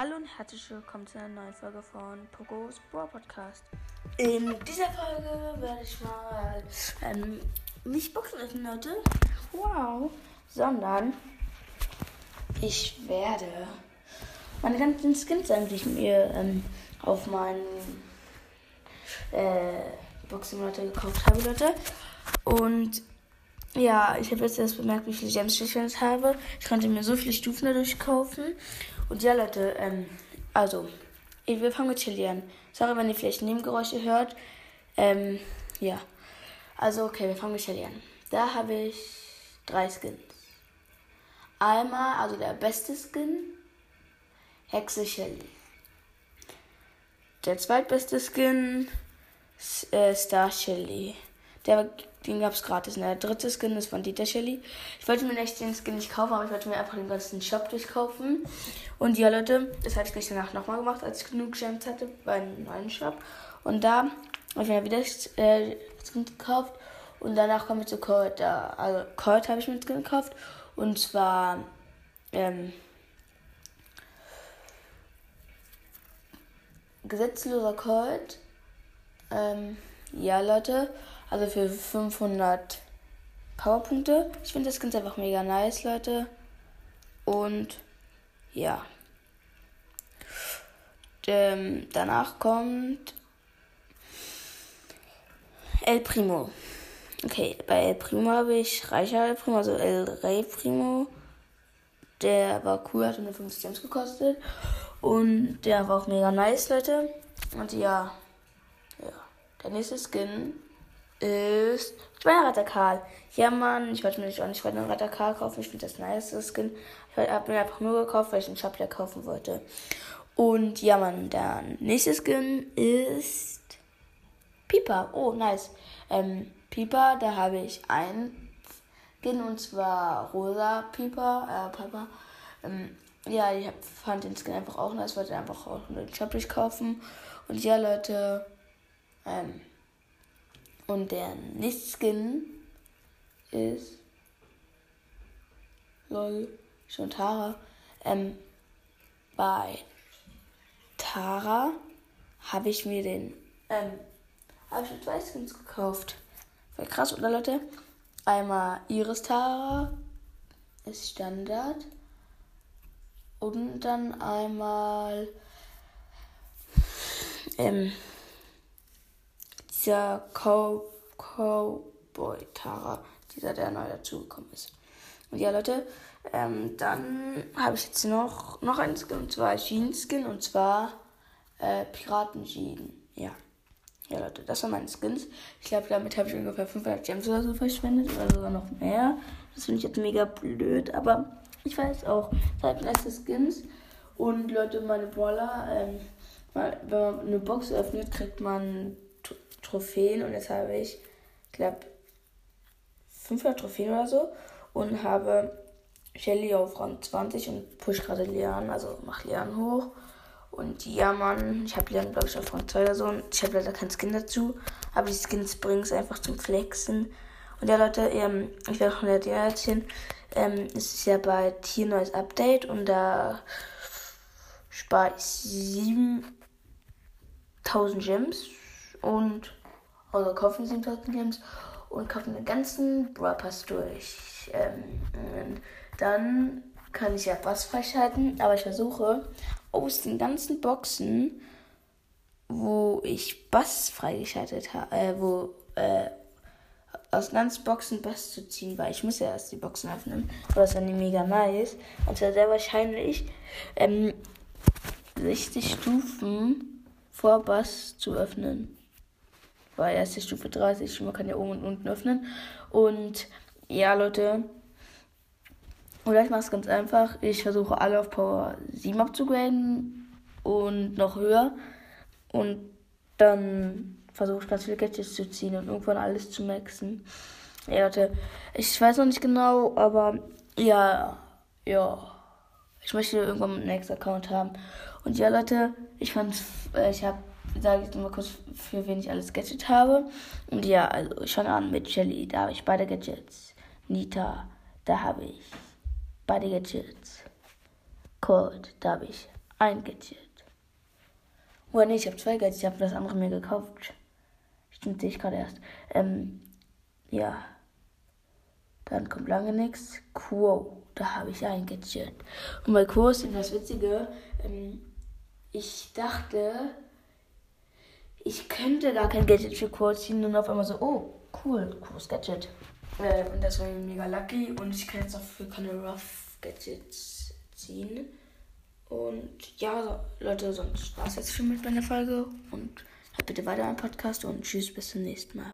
Hallo und herzlich willkommen zu einer neuen Folge von Pogos Brawl Podcast. In dieser Folge werde ich mal ähm, nicht Boxen öffnen, Leute. Wow. Sondern ich werde meine ganzen Skins sein, die ich mir ähm, auf meinen äh, Boxen Leute gekauft habe, Leute. Und ja, ich habe jetzt erst bemerkt, wie viele Gems ich jetzt habe. Ich konnte mir so viele Stufen dadurch kaufen. Und ja, Leute, ähm, also, wir fangen mit Chili an. Sorry, wenn ihr vielleicht Nebengeräusche hört. Ähm, ja. Also, okay, wir fangen mit Chili an. Da habe ich drei Skins. Einmal, also der beste Skin, Hexe Shelly. Der zweitbeste Skin, äh, Star Shelly. Der, den gab es gratis. Und der dritte Skin ist von Dieter Shelly. Ich wollte mir echt den Skin nicht kaufen, aber ich wollte mir einfach den ganzen Shop durchkaufen. Und ja, Leute, das habe ich gleich danach nochmal gemacht, als ich genug Gems hatte beim neuen Shop. Und da habe ich mir wieder äh, Skin gekauft. Und danach komme ich zu Colt. Also Colt habe ich mir Skin gekauft. Und zwar, ähm, gesetzloser Colt. Ähm, ja, Leute. Also für 500 Powerpunkte. Ich finde das ganz einfach mega nice, Leute. Und ja. Ähm, danach kommt El Primo. Okay, bei El Primo habe ich reicher El Primo, also El Rey Primo. Der war cool, hat 150 Gems gekostet. Und der war auch mega nice, Leute. Und ja, ja. Der nächste Skin ist Schweinereiter Karl. Ja, Mann, ich wollte mir nicht auch nicht Schweinereiter Karl kaufen. Ich finde das nice, das Skin. Ich habe mir einfach nur gekauft, weil ich einen Shop kaufen wollte. Und ja, Mann, der nächste Skin ist Piper. Oh, nice. Ähm, Piper, da habe ich einen Skin und zwar rosa Piper. Äh, Piper. Ähm, ja, ich fand den Skin einfach auch nice, wollte einfach auch einen Shop kaufen. Und ja, Leute, ähm, und der nächste Skin ist. Lol, schon Tara. Ähm, bei Tara habe ich mir den. Ähm, habe ich mir zwei Skins gekauft. Voll krass, oder Leute? Einmal Iris Tara ist Standard. Und dann einmal. Ähm, dieser Cow Cowboy Tara, dieser der neu dazugekommen ist. Und ja, Leute, ähm, dann habe ich jetzt noch, noch einen Skin, und zwar Jean Skin, und zwar äh, Piraten Jean. Ja. Ja, Leute, das waren meine Skins. Ich glaube, damit habe ich ungefähr 500 Gems oder so verschwendet, oder sogar noch mehr. Das finde ich jetzt mega blöd, aber ich weiß auch, seit letzte Skins. Und Leute, meine Brawler, ähm, wenn man eine Box öffnet, kriegt man Trophäen und jetzt habe ich, glaube 500 Trophäen oder so und habe Shelly auf Rang 20 und push gerade Leon, also mach Leon hoch. Und ja, Mann, ich habe Leon, glaube ich, auf Rang 2 oder so. Und ich habe leider keinen Skin dazu. Aber die Skins bringen es einfach zum Flexen. Und ja, Leute, ähm, ich werde auch noch dir erzählen. Ähm, es ist ja bei Tier neues Update und da spare ich 7000 Gems und also kaufen 7000 Gems und kaufen den ganzen Brawl Pass durch. Ähm, dann kann ich ja Bass freischalten, aber ich versuche aus den ganzen Boxen, wo ich Bass freigeschaltet habe, äh, wo äh, aus ganzen Boxen Bass zu ziehen, weil ich muss ja erst die Boxen öffnen. Aber das nicht mega nice. Und zwar sehr wahrscheinlich ähm, 60 Stufen vor Bass zu öffnen war erste Stufe 30. Man kann ja oben und unten öffnen. Und ja, Leute. Oder ich mache es ganz einfach. Ich versuche alle auf Power 7 abzugraden und noch höher. Und dann versuche ich ganz viele Gadgets zu ziehen und irgendwann alles zu maxen. Ja, Leute. Ich weiß noch nicht genau, aber ja, ja. Ich möchte irgendwann einen nächsten Account haben. Und ja, Leute, ich fand's, äh, ich habe sage ich mal kurz, für wen ich alles Gadget habe. Und ja, also schon an mit Shelly, da habe ich beide Gadgets. Nita, da habe ich beide Gadgets. Cold, da habe ich ein Gadget. Oder nee, ich habe zwei Gadgets, ich habe das andere mir gekauft. Stimmt, sehe ich gerade erst. Ähm, ja. Dann kommt lange nichts. Quo, da habe ich ein Gadget. Und bei Quo ist das Witzige, ähm, ich dachte, ich könnte gar kein Gadget für Quo ziehen und auf einmal so, oh, cool, cooles Gadget. Äh, und das war mega lucky und ich kann jetzt auch für keine Rough Gadgets ziehen. Und ja, Leute, sonst war es jetzt schon mit meiner Folge und hört bitte weiter am Podcast und tschüss, bis zum nächsten Mal.